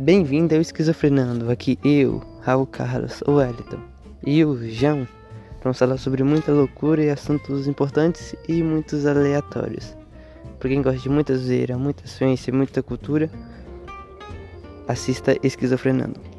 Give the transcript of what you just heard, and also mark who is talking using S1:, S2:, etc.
S1: Bem-vindo ao Esquizofrenando. Aqui eu, Raul Carlos, o Wellington e o João. Vamos falar sobre muita loucura e assuntos importantes e muitos aleatórios. Para quem gosta de muita zoeira, muita ciência e muita cultura, assista Esquizofrenando.